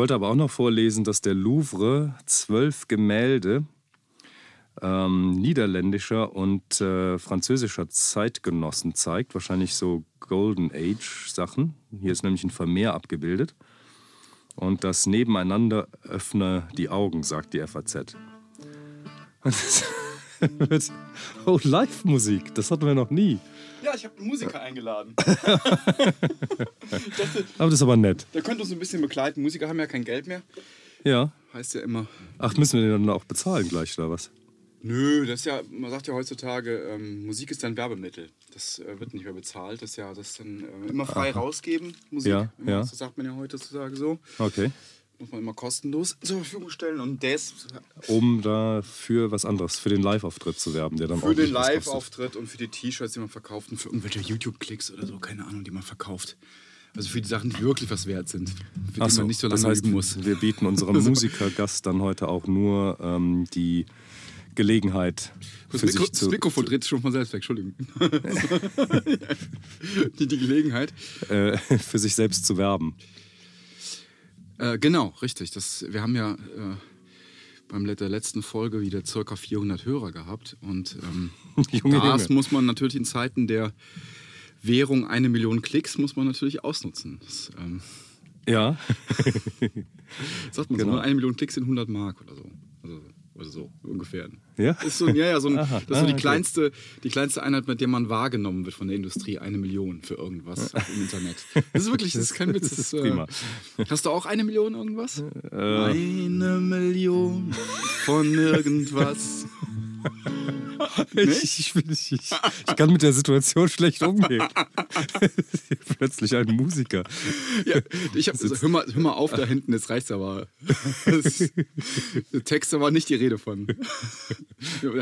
Ich wollte aber auch noch vorlesen, dass der Louvre zwölf Gemälde ähm, niederländischer und äh, französischer Zeitgenossen zeigt. Wahrscheinlich so Golden Age-Sachen. Hier ist nämlich ein Vermehr abgebildet. Und das Nebeneinander öffne die Augen, sagt die FAZ. oh, Live-Musik, das hatten wir noch nie. Ja, ich habe einen Musiker eingeladen. dachte, aber das ist aber nett. Der könnte uns ein bisschen begleiten. Musiker haben ja kein Geld mehr. Ja. Heißt ja immer. Ach, müssen wir den dann auch bezahlen gleich, oder was? Nö, das ist ja, man sagt ja heutzutage, ähm, Musik ist ein Werbemittel. Das äh, wird nicht mehr bezahlt. Das ist ja das dann äh, immer frei Aha. rausgeben, Musik. Ja, immer, ja. Das sagt man ja heutzutage so. Okay. Muss man immer kostenlos zur Verfügung stellen. Und das. Um da für was anderes, für den Live-Auftritt zu werben, der dann Für den Live-Auftritt und für die T-Shirts, die man verkauft und für irgendwelche YouTube-Klicks oder so, keine Ahnung, die man verkauft. Also für die Sachen, die wirklich was wert sind. Für die so, man nicht so lange das heißt, muss. Wir bieten unserem Musikergast dann heute auch nur ähm, die Gelegenheit. Das, Mikro, das Mikrofon dreht sich schon von selbst weg, Entschuldigung. die, die Gelegenheit. Äh, für sich selbst zu werben. Äh, genau, richtig. Das, wir haben ja äh, beim der letzten Folge wieder ca. 400 Hörer gehabt. Und ähm, Junge, das Junge. muss man natürlich in Zeiten der Währung eine Million Klicks muss man natürlich ausnutzen. Das, ähm, ja. sagt man genau. so, eine Million Klicks sind 100 Mark oder so. Also, oder so ungefähr. Ja? Ist so, ja, ja, so ein, das ist so ah, die, okay. kleinste, die kleinste Einheit, mit der man wahrgenommen wird von der Industrie. Eine Million für irgendwas im Internet. Das ist wirklich, das ist kein Witz. Das ist, prima. Äh, hast du auch eine Million irgendwas? Äh, eine Million von irgendwas. ich, ich, ich, ich, kann mit der Situation schlecht umgehen. Plötzlich ein Musiker. Ja, ich hab, also, hör, mal, hör mal auf da hinten, jetzt reicht's aber. Das, der Text war nicht die Rede von.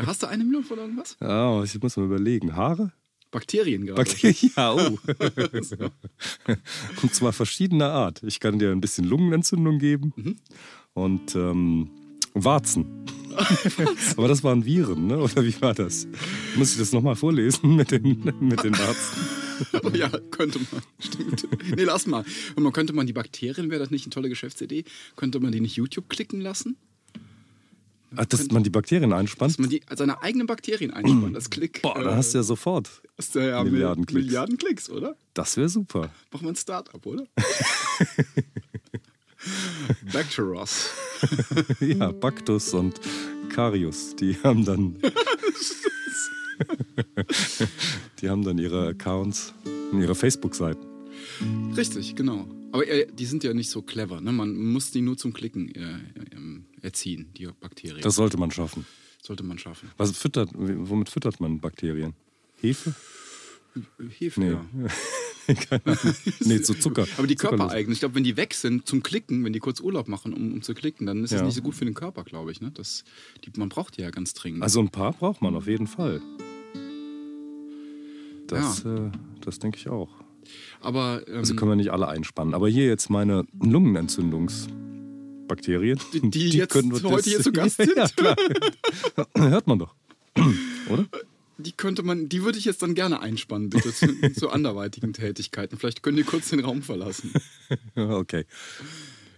Hast du eine Million von irgendwas? Ja, ich muss mal überlegen. Haare? Bakterien gerade. Bakterien, ja, oh. Und zwar verschiedener Art. Ich kann dir ein bisschen Lungenentzündung geben mhm. und ähm, Warzen. Aber das waren Viren, ne? oder wie war das? Muss ich das nochmal vorlesen mit den, mit den Warzen? ja, könnte man. Stimmt. Nee, lass mal. man könnte man die Bakterien, wäre das nicht eine tolle Geschäftsidee? Könnte man die nicht YouTube klicken lassen? Ach, dass man die Bakterien einspannt? Dass man die, seine eigenen Bakterien einspannt, das Klick. Boah, dann hast du ja sofort hast du ja Milliarden, Klicks. Milliarden Klicks, oder? Das wäre super. Mach mal ein Startup, oder? Bacteros. ja, Bactus und Carius, die haben dann. die haben dann ihre Accounts und ihre Facebook-Seiten. Richtig, genau. Aber äh, die sind ja nicht so clever. Ne? Man muss die nur zum Klicken äh, ähm, erziehen, die Bakterien. Das sollte man schaffen. Sollte man schaffen. Was füttert, womit füttert man Bakterien? Hefe? Hefe, nee. ja. nee, zu Zucker. Aber die körpereigenen, ich glaube, wenn die weg sind zum Klicken, wenn die kurz Urlaub machen, um, um zu klicken, dann ist das ja. nicht so gut für den Körper, glaube ich. Ne? Das, die, man braucht die ja ganz dringend. Also ein paar braucht man auf jeden Fall. Das, ja. äh, das denke ich auch. Aber, ähm, also können wir nicht alle einspannen. Aber hier jetzt meine Lungenentzündungsbakterien. Die, die, die jetzt heute hier zu Gast sind? ja. Hört man doch. Oder? Die könnte man, die würde ich jetzt dann gerne einspannen, bitte, zu, zu anderweitigen Tätigkeiten. Vielleicht können die kurz den Raum verlassen. Okay.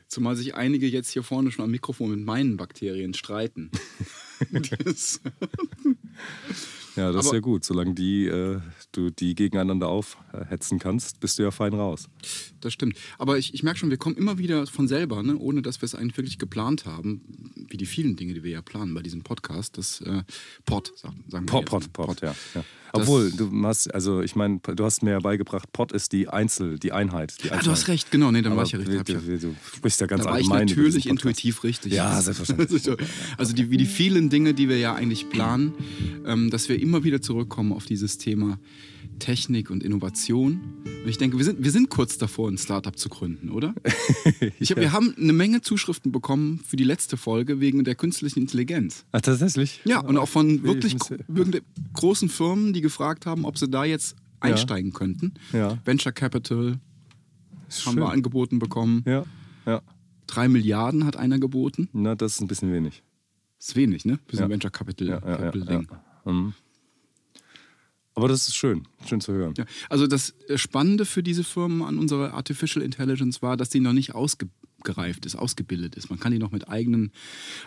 Zumal sich einige jetzt hier vorne schon am Mikrofon mit meinen Bakterien streiten. ja, das ist ja gut. Solange die, äh, du die gegeneinander aufhetzen kannst, bist du ja fein raus. Das stimmt. Aber ich, ich merke schon, wir kommen immer wieder von selber, ne? ohne dass wir es eigentlich wirklich geplant haben, wie die vielen Dinge, die wir ja planen bei diesem Podcast. Das äh, Pod, sagen, wir. Pod, Pod, Pod, Pod, ja. ja. Obwohl, du hast, also ich meine, du hast mir ja beigebracht, Pod ist die Einzel, die Einheit. Die ah, du hast recht, genau, nee, dann war ich ja richtig. Du, du sprichst ja ganz da war ich natürlich intuitiv richtig. Ja, selbstverständlich. also die, wie die vielen Dinge, die wir ja eigentlich planen, ähm, dass wir immer wieder zurückkommen auf dieses Thema Technik und Innovation. Und ich denke, wir sind, wir sind kurz davor, ein Startup zu gründen, oder? Ich hab, ja. Wir haben eine Menge Zuschriften bekommen für die letzte Folge wegen der künstlichen Intelligenz. Ach, tatsächlich? Ja, und auch von wirklich großen Firmen, die gefragt haben, ob sie da jetzt einsteigen ja. könnten. Ja. Venture Capital haben wir angeboten bekommen. Ja, ja. Drei Milliarden hat einer geboten. Na, das ist ein bisschen wenig. Das ist wenig, ne? So ein Venture Capital, ja, Capital Ding. Mhm. Aber das ist schön, schön zu hören. Ja, also das Spannende für diese Firmen an unserer Artificial Intelligence war, dass die noch nicht ausge ausgereift ist, ausgebildet ist. Man kann die noch mit eigenen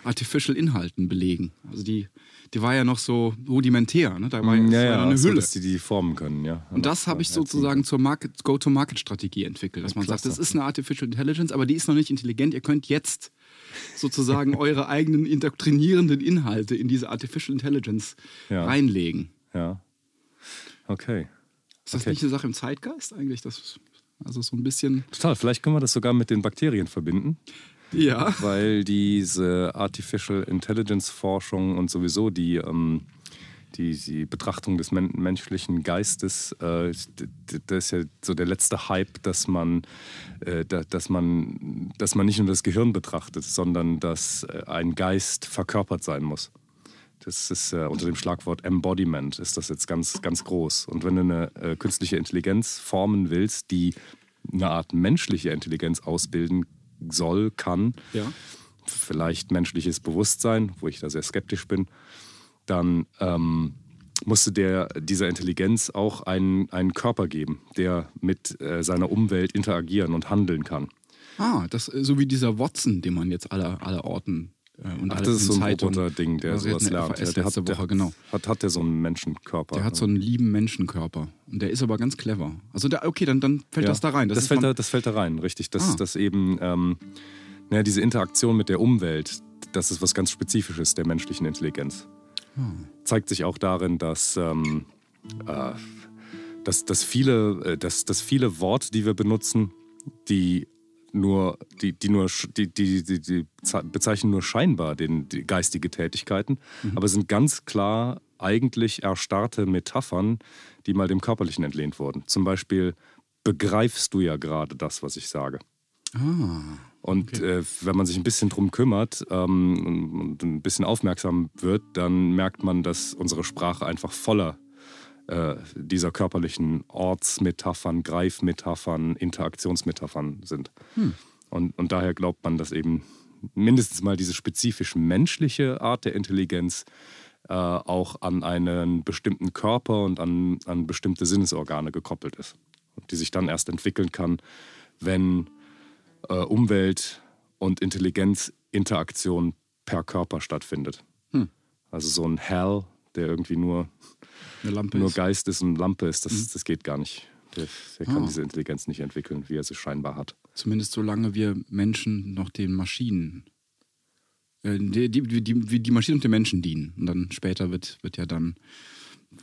Artificial Inhalten belegen. Also die, die war ja noch so rudimentär. Ne? Da war ja, das war ja, eine so, Hülle. dass die die formen können, ja. Und das habe ich sozusagen zur Market, Go-to-Market-Strategie entwickelt, dass man sagt, das ist eine Artificial Intelligence, aber die ist noch nicht intelligent. Ihr könnt jetzt sozusagen eure eigenen indoktrinierenden Inhalte in diese Artificial Intelligence Ja. reinlegen. Ja. Okay. Ist das Okay. nicht eine Sache im Zeitgeist eigentlich? Das, also so ein bisschen. Total. Vielleicht können wir das sogar mit den Bakterien verbinden. Ja. weil diese Artificial Intelligence Forschung und sowieso die, ähm, die, die Betrachtung des men menschlichen Geistes, äh, das ist ja so der letzte Hype, dass man, äh, da, dass man, dass man nicht nur das Gehirn betrachtet, sondern dass äh, ein Geist verkörpert sein muss. Das ist äh, unter dem Schlagwort Embodiment ist das jetzt ganz, ganz groß. Und wenn du eine äh, künstliche Intelligenz formen willst, die eine Art menschliche Intelligenz ausbilden soll, kann, Ja. vielleicht menschliches Bewusstsein, wo ich da sehr skeptisch bin, dann ähm, musste der dieser Intelligenz auch einen, einen Körper geben, der mit äh, seiner Umwelt interagieren und handeln kann. Ah, das so wie dieser Watson, den man jetzt aller, aller Orten und Ach, das ist so ein Roboter-Ding, der wir sowas lernt. FAS der hat, der, Woche, genau. Hat, hat der so einen Menschenkörper? Der hat so einen lieben Menschenkörper. Und der ist aber ganz clever. Also da, okay, dann, dann fällt Ja, das da rein. Das, ist fällt, da, das fällt da rein, richtig. Das, Ah. das eben, ähm, naja, diese Interaktion mit der Umwelt, das ist was ganz Spezifisches der menschlichen Intelligenz. Zeigt sich auch darin, dass, ähm, äh, dass, dass, viele, äh, dass, dass viele Worte, die wir benutzen, die nur, die, die nur, die, die, die, die ze- bezeichnen nur scheinbar den, die geistige Tätigkeiten, aber sind ganz klar eigentlich erstarrte Metaphern, die mal dem Körperlichen entlehnt wurden. Zum Beispiel begreifst du ja gerade das, was ich sage. ah, Und äh, wenn man sich ein bisschen drum kümmert ähm, und ein bisschen aufmerksam wird, dann merkt man, dass unsere Sprache einfach voller äh, dieser körperlichen Ortsmetaphern, Greifmetaphern, Interaktionsmetaphern sind. Und, und daher glaubt man, dass eben mindestens mal diese spezifisch menschliche Art der Intelligenz äh, auch an einen bestimmten Körper und an, an bestimmte Sinnesorgane gekoppelt ist. Und die sich dann erst entwickeln kann, wenn äh, Umwelt und Intelligenz-Interaktion per Körper stattfindet. Hm. Also so ein Hell, der irgendwie nur, eine Lampe nur ist. Geist ist und Lampe ist, das, das geht gar nicht. Der, der kann Ah. diese Intelligenz nicht entwickeln, wie er sie scheinbar hat. Zumindest solange wir Menschen noch den Maschinen, äh, die, die, die, die, die Maschinen und den Menschen dienen. Und dann später wird, wird ja dann,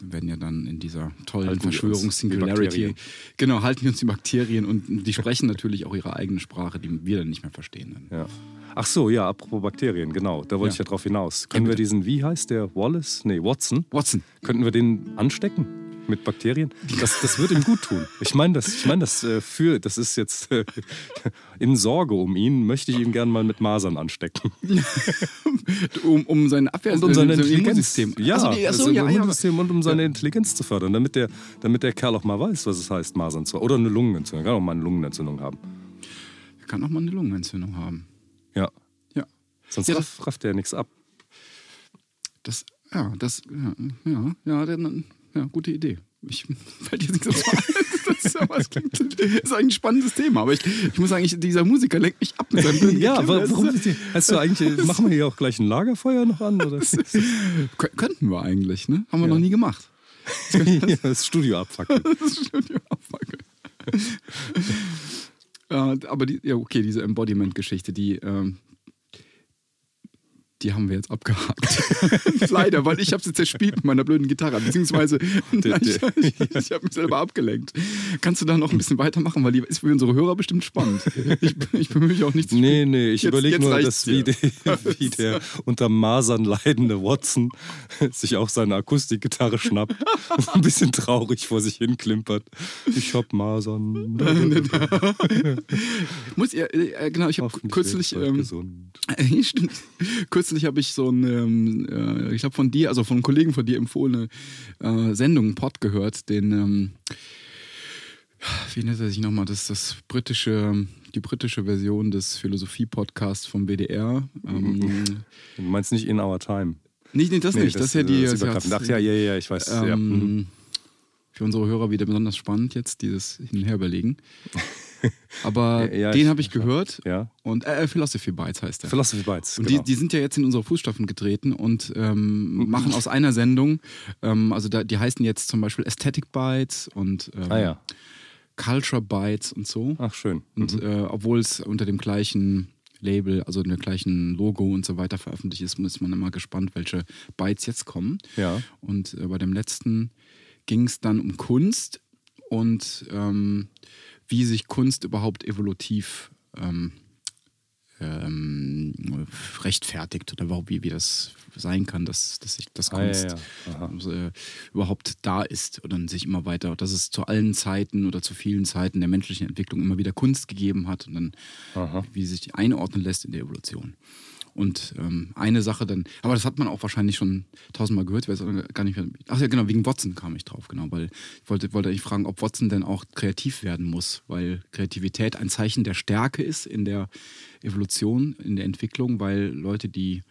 werden ja dann in dieser tollen Halten wir Verschwörungs-Singularity, genau, halten wir uns die Bakterien und die sprechen natürlich auch ihre eigene Sprache, die wir dann nicht mehr verstehen. Ja. Ach so, ja, apropos Bakterien, genau, da wollte Ja. ich ja drauf hinaus. Können wir bitte. diesen, wie heißt der, Wallace? Nee, Watson, Watson, könnten wir den anstecken? Mit Bakterien? Das, das würde ihm gut tun. Ich meine das, ich mein das äh, für, das ist jetzt äh, in Sorge um ihn, möchte ich ihn gern mal mit Masern anstecken. um, um sein Abwehr Und um seine sein Intelligenz. Immunsystem. Ja, Achso, die- achso, ja, ja. Immunsystem und um seine Intelligenz zu fördern, damit der, damit der Kerl auch mal weiß, was es heißt, Masern zu. Oder eine Lungenentzündung. Er kann auch mal eine Lungenentzündung haben. Er kann auch mal eine Lungenentzündung haben. Ja. Ja. Sonst Ja, raff, rafft er nichts ab. Das, ja, das, ja, ja, ja, dann, ja, gute Idee. Ich fällt jetzt nicht so. Das ist, ja, was klingt, ist eigentlich ein spannendes Thema, aber ich, ich muss sagen, ich, dieser Musiker lenkt mich ab mit seinem blöden Ja, Das warum ist- hast du eigentlich, machen wir hier auch gleich ein Lagerfeuer noch an? Oder? Kö- Könnten wir eigentlich, ne? Haben wir Ja. noch nie gemacht. Ja, das Studio abfackeln. Das die Abfrage. äh, aber die, ja, okay, diese Embodiment-Geschichte, die, ähm, die haben wir jetzt abgehakt. Leider, weil ich habe sie zerspielt mit meiner blöden Gitarre. Beziehungsweise nein, ich, ich, ich habe mich selber abgelenkt. Kannst du da noch ein bisschen weitermachen, weil die ist für unsere Hörer bestimmt spannend. Ich, ich bemühe mich auch nicht zu Nee, nee, ich überlege nur, dass wie, der, wie der unter Masern leidende Watson sich auch seine Akustikgitarre schnappt und ein bisschen traurig vor sich hin klimpert. Ich hab Masern. Muss ihr, äh, genau, ich habe kürzlich, ähm, gesund. Äh, Stimmt. Kürzlich habe ich so eine, ähm, äh, ich habe von dir, also von einem Kollegen von dir empfohlene äh, Sendung, einen Pod gehört, den, ähm, wie nennt er sich nochmal, das ist das britische, die britische Version des Philosophie-Podcasts vom WDR. Ähm, Du meinst nicht in our time? nicht, nicht das Nee, nicht, das, ist ja die. das das übergreifend. Ach ja, ja, ja, ich weiß. ja. Mhm. ähm, Für unsere Hörer wieder besonders spannend jetzt, dieses Hin- und Herüberlegen. Aber Ja, den ich- habe ich gehört. Ja. Und äh, Philosophy Bites heißt der. Philosophy Bites. Und genau. die, die sind ja jetzt in unsere Fußstapfen getreten und ähm, machen aus einer Sendung, ähm, also da, die heißen jetzt zum Beispiel Aesthetic Bites und ähm, ah ja. Culture Bites und so. Ach, schön. Und äh, obwohl es unter dem gleichen Label, also dem gleichen Logo und so weiter veröffentlicht ist, ist man immer gespannt, welche Bytes jetzt kommen. Ja. Und äh, bei dem letzten ging es dann um Kunst und ähm, wie sich Kunst überhaupt evolutiv ähm, ähm, rechtfertigt oder überhaupt wie, wie das sein kann, dass, dass sich das Ah, ja, Kunst ja. Also, äh, überhaupt da ist oder sich immer weiter, dass es zu allen Zeiten oder zu vielen Zeiten der menschlichen Entwicklung immer wieder Kunst gegeben hat und dann Aha. wie sich die einordnen lässt in der Evolution. Und ähm, eine Sache dann, aber das hat man auch wahrscheinlich schon tausendmal gehört, weiß aber gar nicht mehr. Ach ja, genau, wegen Watson kam ich drauf, genau, weil ich wollte, wollte eigentlich fragen, ob Watson denn auch kreativ werden muss, weil Kreativität ein Zeichen der Stärke ist in der Evolution, in der Entwicklung, weil Leute, die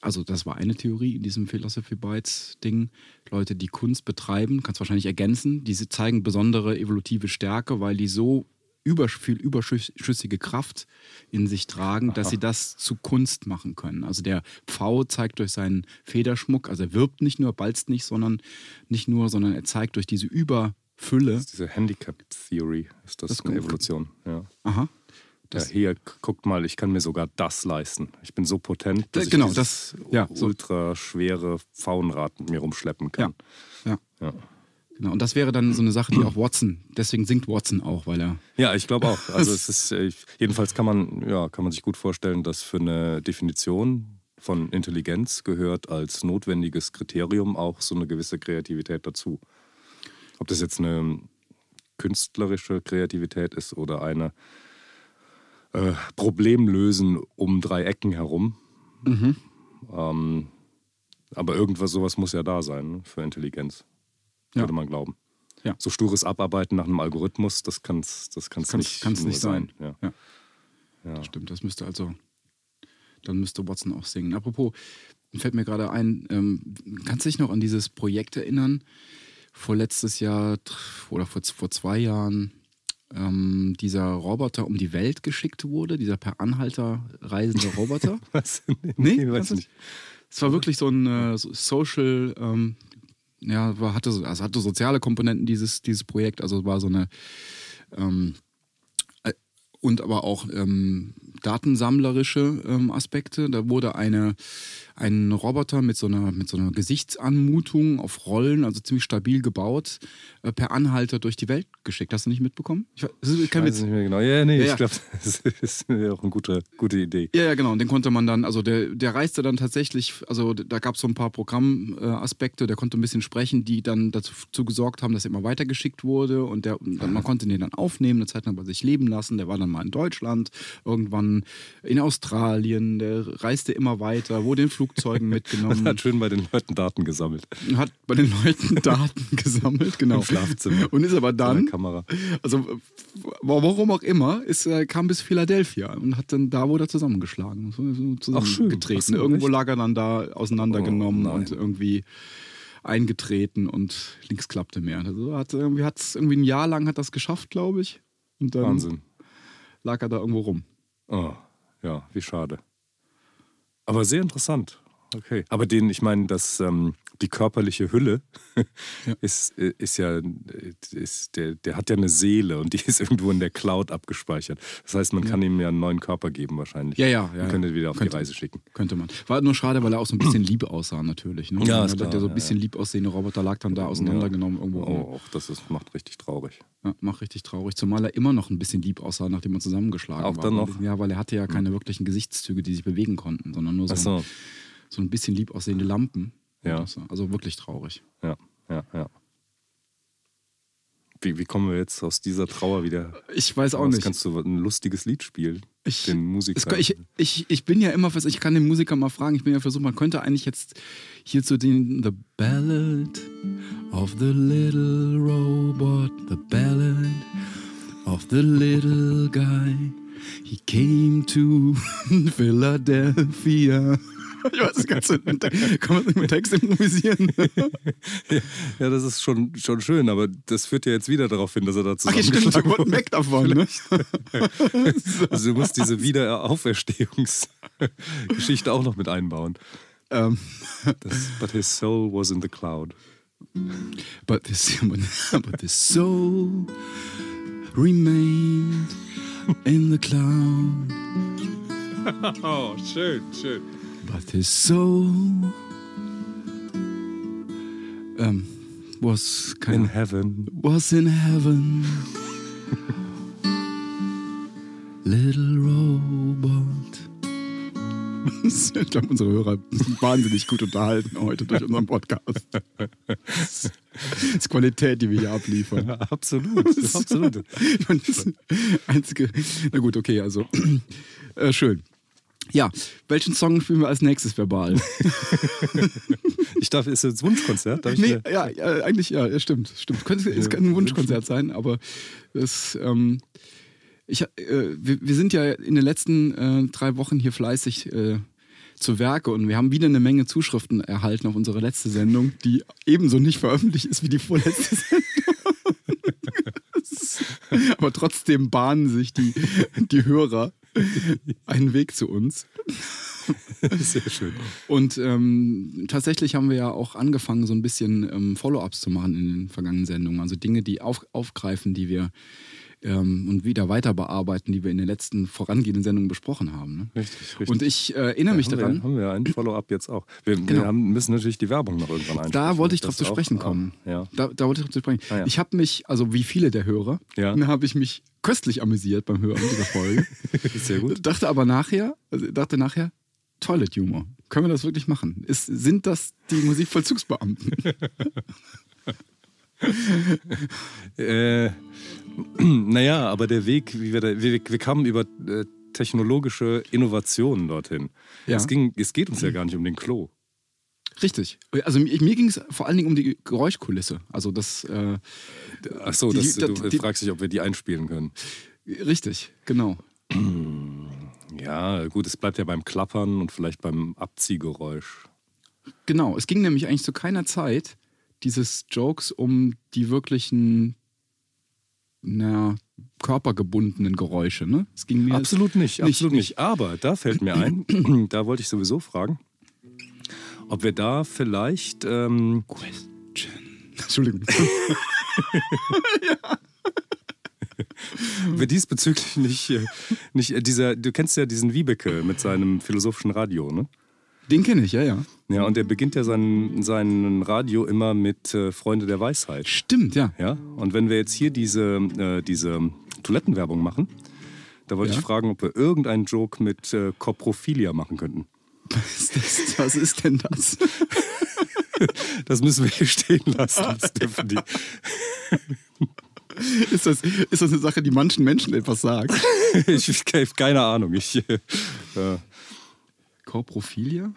also das war eine Theorie in diesem Philosophy Bytes Ding. Leute, die Kunst betreiben, kannst wahrscheinlich ergänzen, diese zeigen besondere evolutive Stärke, weil die so über, viel überschüssige Kraft in sich tragen, dass sie das zu Kunst machen können. Also der Pfau zeigt durch seinen Federschmuck, also er wirbt nicht nur, balzt nicht, sondern nicht nur, sondern er zeigt durch diese Überfülle. Diese Handicap Theory ist das, Das eine Evolution. Ja. Aha. ja. Das- Hier, k- guckt mal, ich kann mir sogar das leisten. Ich bin so potent, dass Da- genau, ich das- ja, ultra schwere Faunrad mit mir rumschleppen kann. Ja. Ja. Genau. Und das wäre dann so eine Sache, die auch Watson, deswegen singt Watson auch, weil er Ja, ich glaube auch. Also es ist äh, jedenfalls kann man ja kann man sich gut vorstellen, dass für eine Definition von Intelligenz gehört als notwendiges Kriterium auch so eine gewisse Kreativität dazu. Ob das jetzt eine künstlerische Kreativität ist oder eine äh, Problemlösen um drei Ecken herum. Ähm, aber irgendwas sowas muss ja da sein ne, für Intelligenz, Ja. würde man glauben. Ja. So stures Abarbeiten nach einem Algorithmus, das kann es das kann's Kann's- nicht, kann's nicht sein. Ja. Ja. Ja. Stimmt, das müsste also, dann müsste Watson auch singen. Apropos, fällt mir gerade ein, ähm, kannst du dich noch an dieses Projekt erinnern? Vor letztes Jahr oder vor, vor zwei Jahren, ähm, dieser Roboter um die Welt geschickt wurde, dieser per Anhalter reisende Roboter. Was? Nee, weiß kannst du- nicht. Es war wirklich so ein äh, so Social, ähm, ja, war, hatte, so- also hatte soziale Komponenten dieses, dieses Projekt, also war so eine ähm, äh, und aber auch ähm, datensammlerische ähm, Aspekte. Da wurde eine, ein Roboter mit so, einer, mit so einer Gesichtsanmutung auf Rollen, also ziemlich stabil gebaut, äh, per Anhalter durch die Welt geschickt. Hast du nicht mitbekommen? Ich, weiß- das ist kein Weiß Witz. nicht mehr genau. Ja, nee, Ja, ich ja. glaube, das ist auch eine gute, gute Idee. Ja, ja, genau. Und den konnte man dann, also der, der reiste dann tatsächlich, also da gab es so ein paar Programmaspekte, der konnte ein bisschen sprechen, die dann dazu gesorgt haben, dass er immer weitergeschickt wurde und der, man konnte den dann aufnehmen, eine Zeit lang bei sich leben lassen. Der war dann mal in Deutschland, irgendwann in Australien, der reiste immer weiter, wurde in Flugzeugen mitgenommen, Hat schön bei den Leuten Daten gesammelt. hat bei den Leuten Daten gesammelt, genau. Im Schlafzimmer. Und ist aber dann Kamera. also warum auch immer, ist, äh, kam bis Philadelphia und hat dann da wurde er zusammengeschlagen, zusammengetreten. So, Irgendwo echt? lag er dann da auseinandergenommen Oh, und irgendwie eingetreten und links klappte mehr. Also hat irgendwie hat's irgendwie ein Jahr lang hat das geschafft, glaube ich. Und dann Wahnsinn. lag er da irgendwo rum. Oh, ja, wie schade. Aber sehr interessant. Okay. Aber den, ich meine, dass ähm, die körperliche Hülle Ja. ist, äh, ist ja, ist, der, der hat ja eine Seele und die ist irgendwo in der Cloud abgespeichert. Das heißt, man kann ihm ja einen neuen Körper geben wahrscheinlich. Ja, ja, ja, Man ja. könnte wieder auf Könnte. die Reise schicken. Könnte man. War nur schade, weil er auch so ein bisschen lieb aussah natürlich. Ne? Ja, ist klar, der so ein ja, bisschen lieb aussehende Roboter lag dann da auseinandergenommen irgendwo. Oh, auch das ist, macht richtig traurig. Ja, macht richtig traurig, zumal er immer noch ein bisschen lieb aussah, nachdem er zusammengeschlagen Auch war. dann Weil- noch? Ja, weil er hatte ja keine wirklichen Gesichtszüge, die sich bewegen konnten, sondern nur so, so. so ein bisschen lieb aussehende Lampen. Ja. Also wirklich traurig. Ja, ja, ja. Wie, wie kommen wir jetzt aus dieser Trauer wieder? Ich weiß auch raus? nicht. Kannst du ein lustiges Lied spielen? Ich, den Musiker. Es, ich, ich, ich bin ja immer, ich kann den Musiker mal fragen, ich bin ja versucht, man könnte eigentlich jetzt hier zu den The Ballad of the Little Robot, The Ballad of the Little Guy. He came to Philadelphia. ich weiß, das du, kann man nicht mit Text improvisisen. ja, das ist schon, schon schön, aber das führt ja jetzt wieder darauf hin, dass er da Ach, ja, stimmt, wir zusammengeschlagen wollten wurde. weg davon. Ne? Also du musst diese Wiederauferstehungsgeschichte auch noch mit einbauen. Ähm, Das, but his soul was in the cloud. but, this, but the soul remained in the cloud. Oh, schön, schön. But his soul ähm, was In kein, heaven. was in heaven. Little Robot. Ich glaube, unsere Hörer sind wahnsinnig gut unterhalten heute durch unseren Podcast. Das ist Qualität, die wir hier abliefern. Absolut, absolut. Ich meine, das einzige. Na gut, okay, also. Äh, schön. Ja, welchen Song spielen wir als nächstes verbal? Ich darf, ist das Wunschkonzert? Darf ich Nee, ja, ja, eigentlich, ja, stimmt, stimmt. Könnte, es könnte ein Wunschkonzert sein, aber das, ähm, ich, äh, wir, wir sind ja in den letzten äh, drei Wochen hier fleißig äh, zu Werke und wir haben wieder eine Menge Zuschriften erhalten auf unsere letzte Sendung, die ebenso nicht veröffentlicht ist wie die vorletzte Sendung. aber trotzdem bahnen sich die, die Hörer einen Weg zu uns. Sehr schön. Und ähm, tatsächlich haben wir ja auch angefangen, so ein bisschen ähm, Follow-ups zu machen in den vergangenen Sendungen. Also Dinge, die auf, aufgreifen, die wir ähm, und wieder weiter bearbeiten, die wir in den letzten vorangehenden Sendungen besprochen haben. Ne? Richtig, richtig. Und ich äh, erinnere mich haben daran, Wir, haben wir ein Follow-up jetzt auch. Wir, Genau. wir haben, müssen natürlich die Werbung noch irgendwann einsprechen. da wollte ich drauf zu auch- sprechen ah, kommen. Ja. Da, da wollte ich drauf zu sprechen. Ah, ja. Ich habe mich, also wie viele der Hörer, Ja. habe ich mich köstlich amüsiert beim Hören dieser Folge. Sehr gut. dachte aber nachher, also dachte nachher, Toilet Humor. Können wir das wirklich machen? Ist, sind das die Musikvollzugsbeamten? Äh, naja, aber der Weg, wie wir, da, wir, wir kamen über äh, technologische Innovationen dorthin. Ja. Es, ging, es geht uns ja gar nicht um den Klo. Richtig. Also mir, mir ging es vor allen Dingen um die Geräuschkulisse. Also das, äh, Ach so, Die- das, die- du die- fragst dich, ob wir die einspielen können. richtig, genau. Ja, gut, es bleibt ja beim Klappern und vielleicht beim Abziehgeräusch. Genau. Es ging nämlich eigentlich zu keiner Zeit dieses Jokes um die wirklichen, na, körpergebundenen Geräusche. Ne? Es ging mir Absolut nicht, nicht- absolut nicht. Aber da fällt mir ein, da wollte ich sowieso fragen, ob wir da vielleicht ähm, Question. Entschuldigung. ob wir diesbezüglich nicht, äh, nicht äh, dieser, du kennst ja diesen Wiebeke mit seinem philosophischen Radio, ne? Den kenne ich, ja, ja. Ja, und der beginnt ja sein, sein Radio immer mit äh, Freunde der Weisheit. Stimmt, ja. Ja? Und wenn wir jetzt hier diese, äh, diese Toilettenwerbung machen, da wollte Ja. ich fragen, ob wir irgendeinen Joke mit äh, Koprophilia machen könnten. Was ist, das? Was ist denn das? Das müssen wir hier stehen lassen. Das dürfen die. Ist das, ist das eine Sache, die manchen Menschen etwas sagt? Ich, ich habe keine Ahnung. Ich, äh, Korprophilia?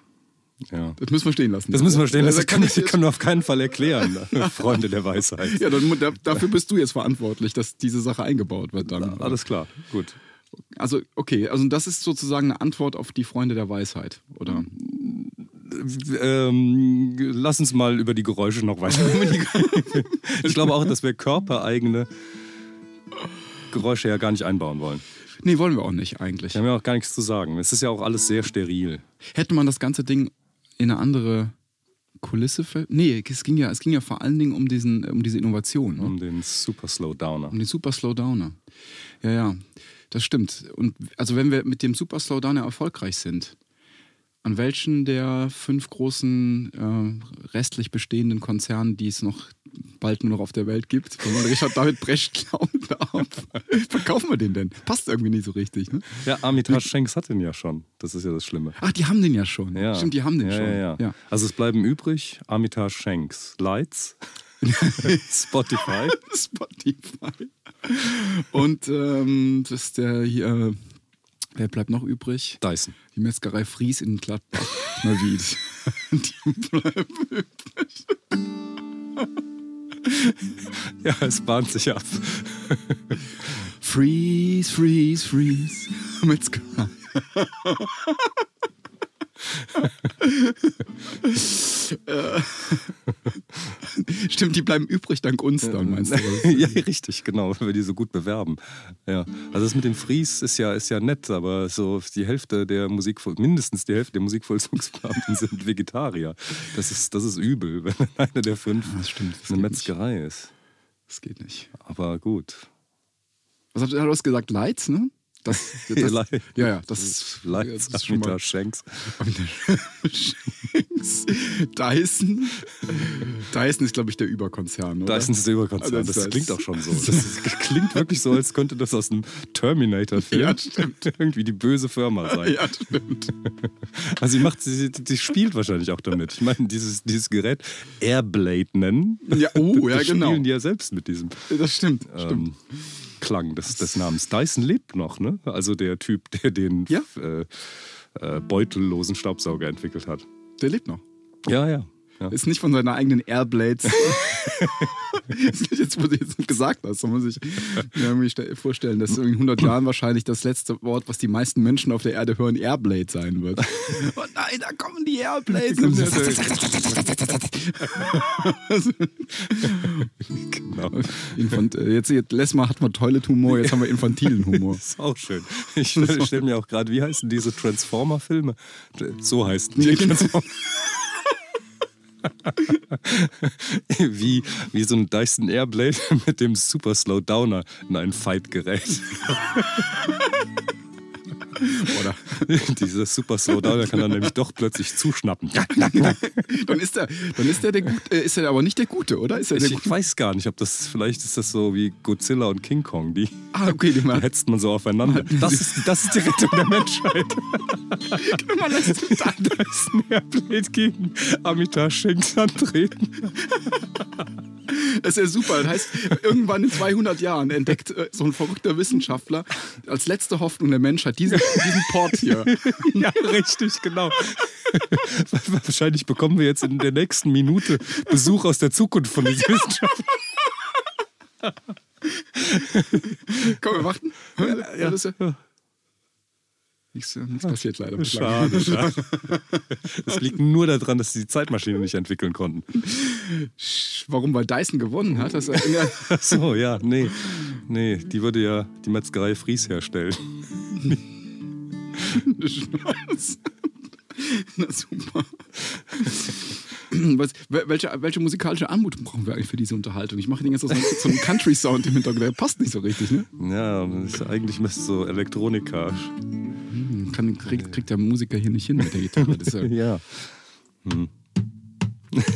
ja. Das müssen wir stehen lassen. Das müssen wir stehen lassen. Da Das kann ich, kann nur auf keinen Fall erklären. Freunde der Weisheit. Ja, dann, dafür bist du jetzt verantwortlich, dass diese Sache eingebaut wird dann. Alles klar, gut. Also, okay, also das ist sozusagen eine Antwort auf die Freunde der Weisheit, oder? Ähm, lass uns mal über die Geräusche noch weiter. ich glaube auch, dass wir körpereigene Geräusche ja gar nicht einbauen wollen. Nee, wollen wir auch nicht eigentlich. Wir haben ja auch gar nichts zu sagen. Es ist ja auch alles sehr steril. Hätte man das ganze Ding in eine andere Kulisse ver Nee, es ging ja, es ging ja vor allen Dingen um, diesen, um diese Innovation, ne? Um den Super Slowdowner. um den Super Slowdowner. Ja, ja, das stimmt. Und also wenn wir mit dem Super Slowdowner erfolgreich sind, an welchen der fünf großen äh, restlich bestehenden Konzernen, die es noch bald nur noch auf der Welt gibt, wenn man Richard David Brecht glauben darf, verkaufen wir den denn? Passt irgendwie nicht so richtig, ne? Ja, Armitage Schenks hat den ja schon. Das ist ja das Schlimme. Ach, die haben den ja schon. Ja. Stimmt, die haben den ja, schon. Ja, ja. Also es bleiben übrig Armitage Schenks, Lights, Spotify. Spotify. Und ähm, das ist der hier, wer bleibt noch übrig? Dyson. Die Metzgerei Fries in Gladbach. Neuwied. Die bleiben übrig. Ja, es bahnt sich ab. Freeze, freeze, freeze. Metzgerei. Äh, Stimmt, die bleiben übrig dank uns dann, meinst du? ja, richtig, genau, weil wir die so gut bewerben. Ja. Also das mit dem Fries ist ja, ist ja nett, aber so die Hälfte der Musik, mindestens die Hälfte der Musikvollzugsbeamten sind Vegetarier. Das ist, das ist übel, wenn einer der fünf das stimmt, das eine Metzgerei nicht. ist. Das geht nicht. Aber gut. Was hast du, hast gesagt? Lights, ne? Das, das, ja, ja, das Lights, das ist schon mal. Schenks. Schenks. Dyson. Dyson ist, glaube ich, der Überkonzern. Oder? Dyson ist der Überkonzern. Also das, das klingt auch schon so. Das klingt wirklich so, als könnte das aus einem Terminator-Film ja, irgendwie die böse Firma sein. Ja, stimmt. Also, sie, macht, sie, sie spielt wahrscheinlich auch damit. Ich meine, dieses, dieses Gerät Airblade nennen. Ja, oh, ja, genau. spielen die ja selbst mit diesem. Das stimmt, ähm, stimmt. Klang des, des Namens. Dyson lebt noch, ne? Also der Typ, der den ja. äh, äh, beutellosen Staubsauger entwickelt hat. Der lebt noch. Ja, ja. Ja. Ist nicht von seiner eigenen Airblades. jetzt, wo du jetzt gesagt hast, so muss ich mir irgendwie vorstellen, dass in 100 Jahren wahrscheinlich das letzte Wort, was die meisten Menschen auf der Erde hören, Airblade sein wird. oh nein, da kommen die Airblades. genau. Infant, äh, jetzt, jetzt letztes Mal hat man Toilet-Humor, jetzt haben wir infantilen Humor. Das ist auch schön. Ich stelle stell mir auch gerade, wie heißen diese Transformer-Filme? So heißen die. Genau. Wie, wie so ein Dyson Airblade mit dem Super Slow Downer in einen Fight gerät. Oder? Dieser Super Slowdown, der kann dann nämlich doch plötzlich zuschnappen. dann ist er, dann ist er der Gute, äh, ist er aber nicht der Gute, oder? Ist er ich, ich weiß gar nicht, ob das vielleicht ist das so wie Godzilla und King Kong, die, ah, okay, die, die hetzt man so aufeinander. Das ist, das ist die Rettung der Menschheit. man lässt ein Airblade gegen Amitabh Shanks antreten. Das ist ja super. Das heißt, irgendwann in 200 Jahren entdeckt äh, so ein verrückter Wissenschaftler als letzte Hoffnung der Menschheit diesen, diesen Port hier. Ja, richtig, genau. Wahrscheinlich bekommen wir jetzt in der nächsten Minute Besuch aus der Zukunft von diesem Wissenschaftler. Komm, wir warten. Ja, ja. ja. Nichts, nichts passiert leider. Schade, schade. Das liegt nur daran, dass sie die Zeitmaschine nicht entwickeln konnten. Warum? Weil Dyson gewonnen hat? Das so, ja, nee. Nee, die würde ja die Metzgerei Fries herstellen. Na super. Was, welche, welche musikalische Anmutung brauchen wir eigentlich für diese Unterhaltung? Ich mache den jetzt so, so einen Country-Sound im Hintergrund, der passt nicht so richtig, ne? Ja, eigentlich müsste so Elektronika kann, kriegt, kriegt der Musiker hier nicht hin mit der Gitarre. Das ist ja, ja. Hm.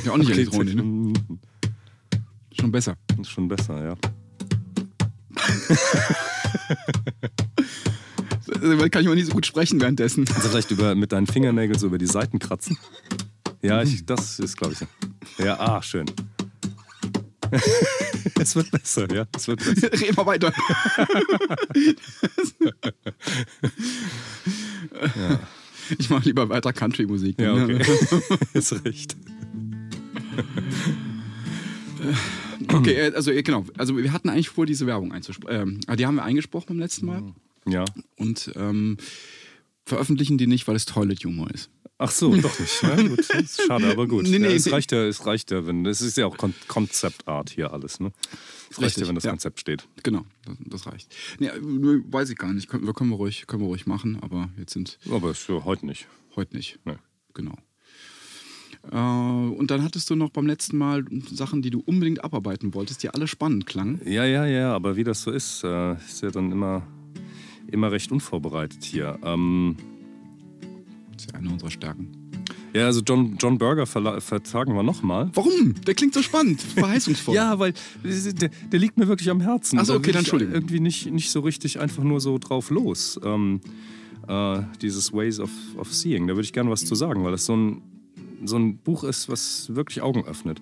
ja auch nicht elektronisch, ne? Schon besser. Ist schon besser, ja. kann ich mal nicht so gut sprechen währenddessen. Also vielleicht über, mit deinen Fingernägeln so über die Seiten kratzen. Ja, ich, das ist, glaube ich, so. Ja, ah, schön. es wird besser, ja. Es wird besser. Reden wir weiter. ja. Ich mache lieber weiter Country-Musik. Ja, okay. ist recht. Okay, äh, also äh, genau. Also wir hatten eigentlich vor, diese Werbung einzusprechen. Ähm, die haben wir eingesprochen beim letzten Mal. Ja. Und ähm, veröffentlichen die nicht, weil es Toilet-Humor ist. Ach so, doch nicht. Ja, gut. schade, aber gut. Nee, nee, ja, es, reicht ja, es reicht ja, wenn. Es ist ja auch Kon Konzeptart hier alles, ne? Es reicht ja, wenn das ja. Konzept steht. Genau, das, das reicht. Nee, weiß ich gar nicht. Können, können, wir ruhig, können wir ruhig machen, aber jetzt sind. Aber ist für heute nicht. Heute nicht. Nee. Genau. Äh, und dann hattest du noch beim letzten Mal Sachen, die du unbedingt abarbeiten wolltest, die alle spannend klangen. Ja, ja, ja, aber wie das so ist, äh, ist ja dann immer, immer recht unvorbereitet hier. Ähm, das ist ja eine unserer Stärken. Ja, also John, John Burger vertagen wir nochmal. Warum? Der klingt so spannend, verheißungsvoll. ja, weil der, der, liegt mir wirklich am Herzen. Achso, okay, dann Entschuldigung. Irgendwie nicht, nicht so richtig einfach nur so drauf los. Ähm, äh, dieses Ways of, of Seeing, da würde ich gerne was zu sagen, weil das so ein, so ein Buch ist, was wirklich Augen öffnet.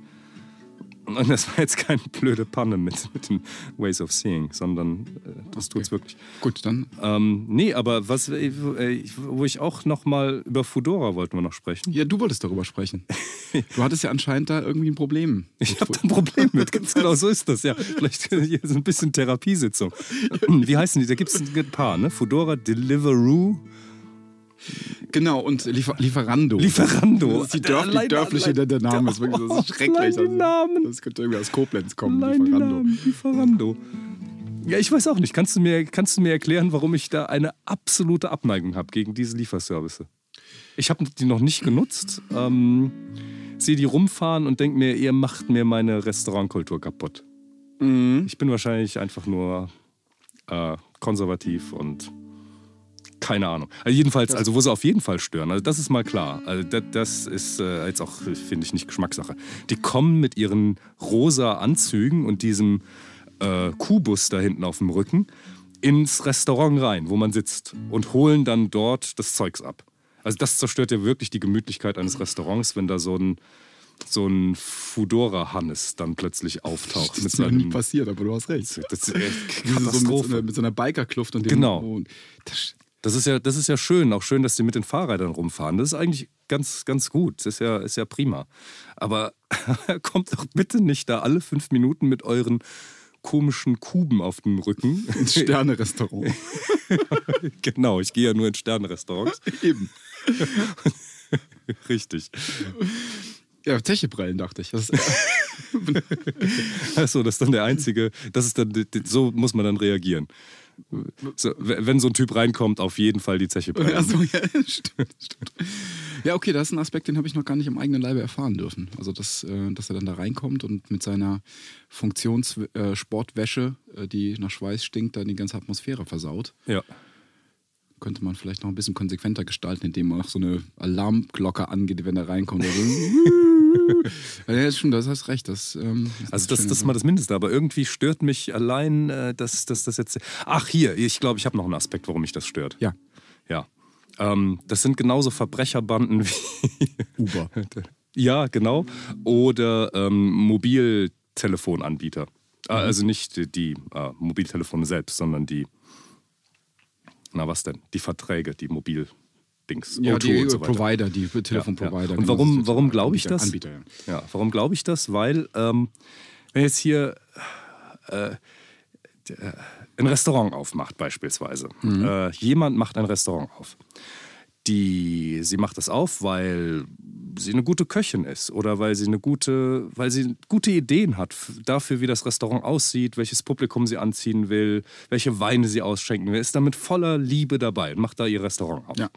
Und das war jetzt keine blöde Panne mit, mit den Ways of Seeing, sondern äh, das okay. tut's wirklich. Gut, dann. Ähm, nee, aber was, äh, wo ich auch noch mal über Fudora wollten wir noch sprechen. Ja, du wolltest darüber sprechen. du hattest ja anscheinend da irgendwie ein Problem. Ich habe ein Problem mit. Ganz genau so ist das, ja. Vielleicht hier so ein bisschen Therapiesitzung. Wie heißen die? Da gibt es ein paar, ne? Fudora Deliveroo. Genau, und Liefer Lieferando. Lieferando. Das ist die, Dörf, die dörfliche allein- der Name. Ist wirklich ist Oh, schrecklich. Also. Das könnte irgendwie aus Koblenz kommen. Lieferando. Lieferando. Ja, ich weiß auch nicht. Kannst du mir, kannst du mir erklären, warum ich da eine absolute Abneigung habe gegen diese Lieferservice? Ich habe die noch nicht genutzt. Ähm, sehe die rumfahren und denke mir, ihr macht mir meine Restaurantkultur kaputt. Mhm. Ich bin wahrscheinlich einfach nur äh, konservativ und keine Ahnung. Also jedenfalls, also wo sie auf jeden Fall stören, also das ist mal klar. Also das, das ist äh, jetzt auch, finde ich, nicht Geschmackssache. Die kommen mit ihren rosa Anzügen und diesem äh, Kubus da hinten auf dem Rücken ins Restaurant rein, wo man sitzt und holen dann dort das Zeugs ab. Also das zerstört ja wirklich die Gemütlichkeit eines Restaurants, wenn da so ein so ein Fudora-Hannes dann plötzlich auftaucht. Das ist mir nie passiert, aber du hast recht. das ist echt sie so mit, so Katastrophe. einer, mit so einer Bikerkluft und dem Genau. Und das, Das ist ja, das ist ja schön, auch schön, dass die mit den Fahrrädern rumfahren. Das ist eigentlich ganz, ganz gut. Das ist ja, ist ja prima. Aber kommt doch bitte nicht da alle fünf Minuten mit euren komischen Kuben auf dem Rücken. ins Sterne-Restaurant. genau, ich gehe ja nur in Sternenrestaurants. Eben. Richtig. Ja, Zechebrillen, dachte ich. Das Achso, das ist dann der einzige, das ist dann, so muss man dann reagieren. So, wenn so ein Typ reinkommt, auf jeden Fall die Zeche brennen. Achso, ja, stimmt, stimmt. Ja, okay, das ist ein Aspekt, den habe ich noch gar nicht im eigenen Leibe erfahren dürfen. Also, dass, äh, dass er dann da reinkommt und mit seiner Funktionssportwäsche, äh, die nach Schweiß stinkt, dann die ganze Atmosphäre versaut. Ja. Könnte man vielleicht noch ein bisschen konsequenter gestalten, indem man auch so eine Alarmglocke angeht, wenn er reinkommt. Also, ja, das stimmt, das hast recht. Das, ähm, Also das, schöne das ist mal das Mindeste, aber irgendwie stört mich allein, äh, dass, das jetzt... Ach hier, ich glaube, ich habe noch einen Aspekt, warum mich das stört. Ja, Ja. Ähm, das sind genauso Verbrecherbanden wie... Uber. ja, genau. Oder ähm, Mobiltelefonanbieter. Äh, Also nicht die, die äh, Mobiltelefone selbst, sondern die... Na was denn? Die Verträge, die Mobildings. Ja, O2 die so. Provider, die Telefonprovider. Ja, ja. Und genau, warum, warum glaube ich das? Anbieter, ja. Ja, warum glaube ich das? Weil, ähm, wenn jetzt hier äh, der- ein Restaurant aufmacht, beispielsweise, Mhm. äh, jemand macht ein Restaurant auf. Die, sie macht das auf, weil sie eine gute Köchin ist oder weil sie eine gute, weil sie gute Ideen hat dafür, wie das Restaurant aussieht, welches Publikum sie anziehen will, welche Weine sie ausschenken will, ist damit voller Liebe dabei und macht da ihr Restaurant auf. Ja.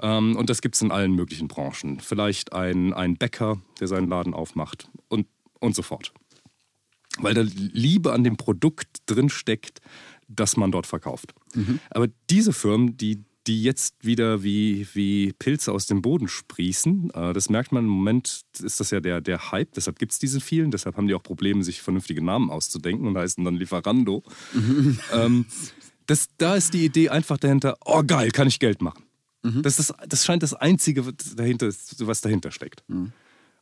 Ähm, und das gibt es in allen möglichen Branchen. Vielleicht ein, ein Bäcker, der seinen Laden aufmacht und, und so fort. Weil da Liebe an dem Produkt drin steckt, das man dort verkauft. Aber diese Firmen, die, die jetzt wieder wie, wie Pilze aus dem Boden sprießen, äh, das merkt man im Moment, ist das ja der, der Hype, deshalb gibt es diese vielen, deshalb haben die auch Probleme, sich vernünftige Namen auszudenken und heißen dann Lieferando. ähm, das, da ist die Idee einfach dahinter, oh geil, kann ich Geld machen. Das, ist, das scheint das Einzige, was dahinter, was dahinter steckt.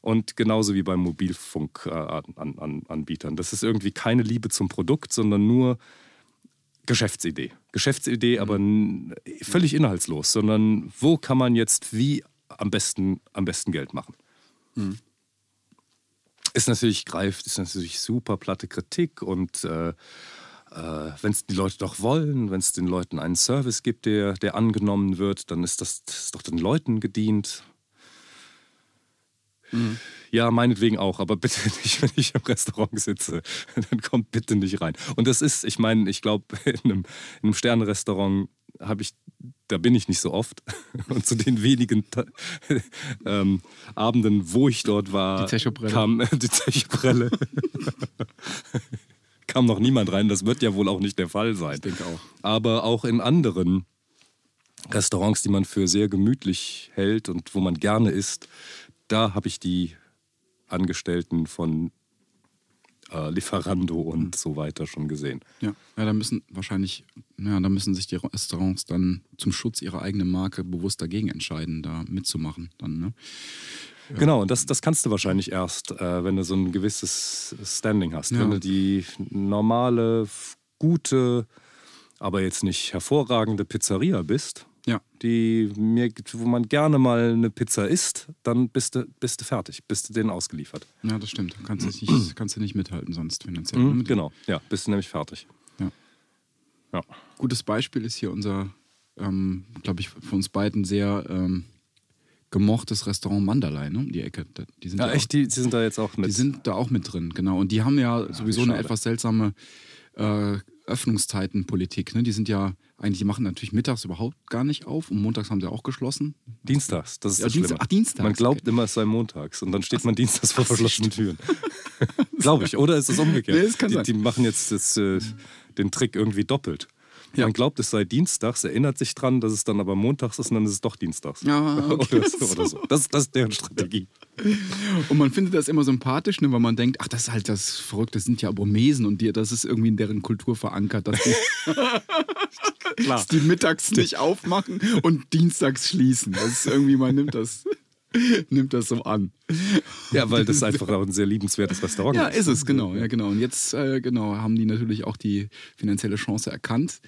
Und genauso wie bei Mobilfunkanbietern. Das ist irgendwie keine Liebe zum Produkt, sondern nur Geschäftsidee. Geschäftsidee, aber n- völlig inhaltslos, sondern wo kann man jetzt wie am besten, am besten Geld machen? Ist natürlich greift, ist natürlich super platte Kritik und äh, äh, wenn es die Leute doch wollen, wenn es den Leuten einen Service gibt, der, der angenommen wird, dann ist das, das ist doch den Leuten gedient. Ja, meinetwegen auch, aber bitte nicht, wenn ich im Restaurant sitze. Dann kommt bitte nicht rein. Und das ist, ich meine, ich glaube, in einem, in einem Sternenrestaurant habe ich, da bin ich nicht so oft. Und zu den wenigen ähm, Abenden, wo ich dort war, Die kam die Zechobrelle. kam noch niemand rein. Das wird ja wohl auch nicht der Fall sein. Ich denke auch. Aber auch in anderen Restaurants, die man für sehr gemütlich hält und wo man gerne isst, da habe ich die Angestellten von äh, Lieferando und so weiter schon gesehen. Ja, ja, da müssen wahrscheinlich, ja, da müssen sich die Restaurants dann zum Schutz ihrer eigenen Marke bewusst dagegen entscheiden, da mitzumachen. Dann, ne? Genau, und das, das kannst du wahrscheinlich erst, äh, wenn du so ein gewisses Standing hast. Ja. Wenn du die normale, gute, aber jetzt nicht hervorragende Pizzeria bist, Ja, die mir, wo man gerne mal eine Pizza isst, dann bist du, bist du fertig, bist du denen ausgeliefert. ja, das stimmt. Kannst du nicht, kannst du nicht mithalten sonst finanziell. Mhm, genau, ja, bist du nämlich fertig. Ja. Ja. Gutes Beispiel ist hier unser ähm, glaube ich, von uns beiden sehr ähm, gemochtes Restaurant Mandalay, ne? Die Ecke. Die sind Ja, da echt, Auch, die, die sind da jetzt auch mit. die sind da auch mit drin, genau. Und die haben ja sowieso eine etwas seltsame äh, Öffnungszeitenpolitik. Ne? Die sind ja eigentlich, die machen natürlich mittags überhaupt gar nicht auf und montags haben sie auch geschlossen. Dienstags, das ist Ja, das Schlimme. ach, Dienstags, Man glaubt okay. immer, es sei montags und dann steht man dienstags vor verschlossenen Türen. Glaube ich, oder ist es umgekehrt? Nee, das kann die, sein. die machen jetzt das, äh, den Trick irgendwie doppelt. Ja. Man glaubt, es sei dienstags, erinnert sich dran, dass es dann aber montags ist und dann ist es doch dienstags. Ja, okay. oder, so, oder so. Das, das ist deren Strategie. Und man findet das immer sympathisch, ne, weil man denkt, ach, das ist halt das Verrückte, das sind ja Burmesen und die, das ist irgendwie in deren Kultur verankert, dass die, dass die mittags nicht aufmachen und dienstags schließen. Das ist irgendwie, man nimmt das, nimmt das so an. Ja, weil das einfach auch ein sehr liebenswertes Restaurant Ja, ist es, genau, ja, genau. Und jetzt, äh, genau, haben die natürlich auch die finanzielle Chance erkannt,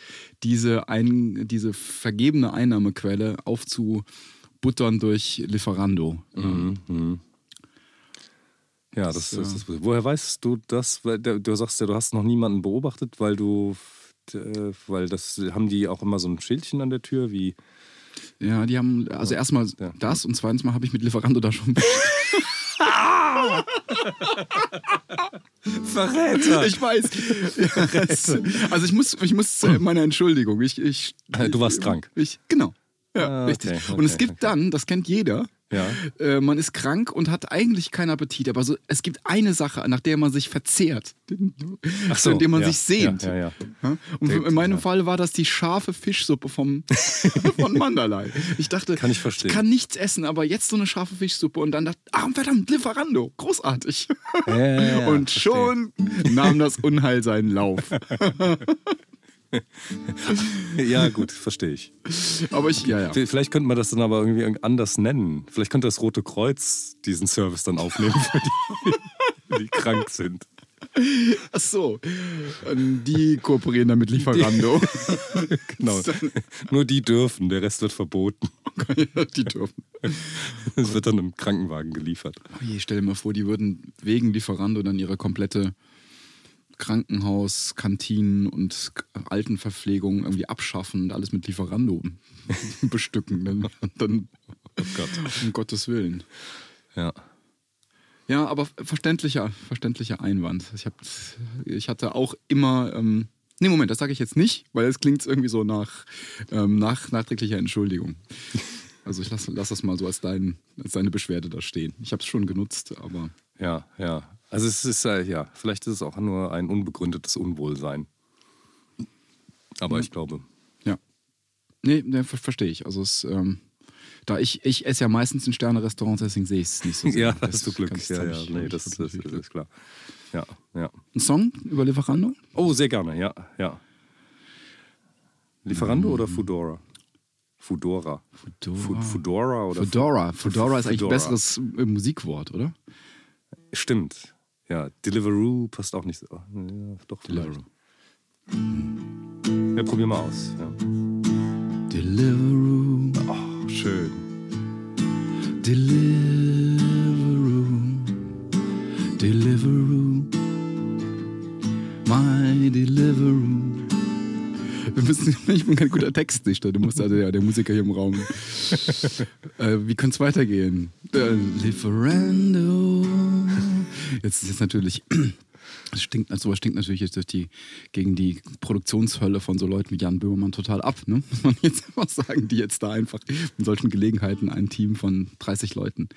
diese, ein, diese vergebene Einnahmequelle aufzubuttern durch Lieferando. Ja, das, ist das. Woher weißt du das? Du sagst ja, du hast noch niemanden beobachtet, weil du, äh, weil das haben die auch immer so ein Schildchen an der Tür, wie Ja, die haben, also erstmal Ja. das und zweitens mal habe ich mit Lieferando da schon. Verräter. ich weiß. Es- also ich muss, ich muss äh, meine Entschuldigung. Ich, ich, Du warst krank. Ich, genau. Ja, Ah, richtig. okay, und es okay, gibt okay. dann, das kennt jeder, Ja. äh, man ist krank und hat eigentlich keinen Appetit, aber so, es gibt eine Sache, nach der man sich verzehrt, Ach so, indem man ja, sich sehnt. Ja? Und Der- in meinem. Fall war das die scharfe Fischsuppe vom, von Mandalay. Ich dachte, Kann ich verstehen. kann nichts essen, aber jetzt so eine scharfe Fischsuppe und dann dachte ah verdammt, Lieferando, großartig. Und verstehe. schon nahm das Unheil seinen Lauf. Ja, gut, verstehe ich. Aber ich, ja, ja. Vielleicht könnte man das dann aber irgendwie anders nennen. Vielleicht könnte das Rote Kreuz diesen Service dann aufnehmen für die, die krank sind. Ach so, Ähm, die kooperieren dann mit Lieferando. Genau. Nur die dürfen, der Rest wird verboten. die dürfen. Es wird dann im Krankenwagen geliefert. Oh je, stell dir mal vor, die würden wegen Lieferando dann ihre komplette Krankenhaus, Kantinen und Altenverpflegung irgendwie abschaffen und alles mit Lieferando bestücken. Dann, dann Oh Gott. um Gottes Willen. Ja. Ja, aber verständlicher, verständlicher Einwand. Ich, hab, ich hatte auch immer. Ähm, nee, Moment, das sage ich jetzt nicht, weil es klingt irgendwie so nach, ähm, nach nachträglicher Entschuldigung. Also ich lasse lass das mal so als, dein, als deine Beschwerde da stehen. Ich habe es schon genutzt, aber Ja, ja. Also es ist äh, ja, vielleicht ist es auch nur ein unbegründetes Unwohlsein. Aber ich glaube. ja. Nee, nee ver verstehe ich. Also es, ähm, da ich, ich esse ja meistens in Sterne-Restaurants, deswegen sehe ich es nicht so sehr. Ja, da Das hast du Glück. Ja, ja, ich- nee, das, das, das ist klar. Ja, ja. Ein Song über Lieferando? Oh, sehr gerne, ja, ja. Lieferando oder Fudora? Fudora. Fedora. Fu- Fudora oder Fedora. Fedora ist eigentlich ein besseres äh, Musikwort, oder? Stimmt. Ja, Deliveroo passt auch nicht so. Ja, doch, vielleicht. Ja, probier mal aus. Ja. Deliveroo, Oh, schön. Deliveroo, Deliveroo, my Deliveroo. Wir müssen, ich bin kein guter Textdichter, du musst also ja der Musiker hier im Raum. äh, wie könnte es weitergehen? Lieferando. Jetzt ist jetzt natürlich. Das stinkt, also sowas stinkt natürlich jetzt durch die, gegen die Produktionshölle von so Leuten wie Jan Böhmermann total ab, ne? muss man jetzt einfach sagen, die jetzt da einfach in solchen Gelegenheiten ein Team von 30 Leuten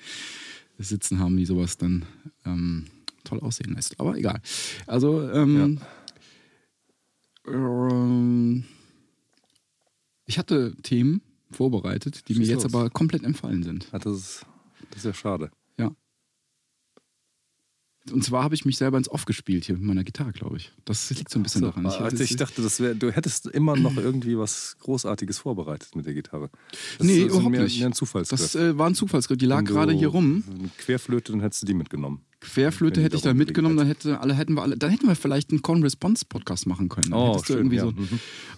sitzen haben, die sowas dann ähm, toll aussehen lässt. Aber egal. Also, ähm, ähm, ich hatte Themen vorbereitet, die mir Schieß jetzt los. aber komplett entfallen sind. Das, ist, das ist ja schade. Ja. Und zwar habe ich mich selber ins Off gespielt hier mit meiner Gitarre, glaube ich. Das liegt so ein bisschen So, daran. also ich dachte, das wär, du hättest immer noch irgendwie was Großartiges vorbereitet mit der Gitarre. Das nee, ist so überhaupt mehr, nicht. Mehr ein Zufallsgriff. das äh, war ein Zufallsgriff. Die lag gerade hier rum. Querflöte, dann hättest du die mitgenommen. Querflöte hätte ich da mitgenommen, dann hätte alle hätten wir alle, dann hätten wir vielleicht einen Con-Response-Podcast machen können. Dann Oh, schön, irgendwie ja. so,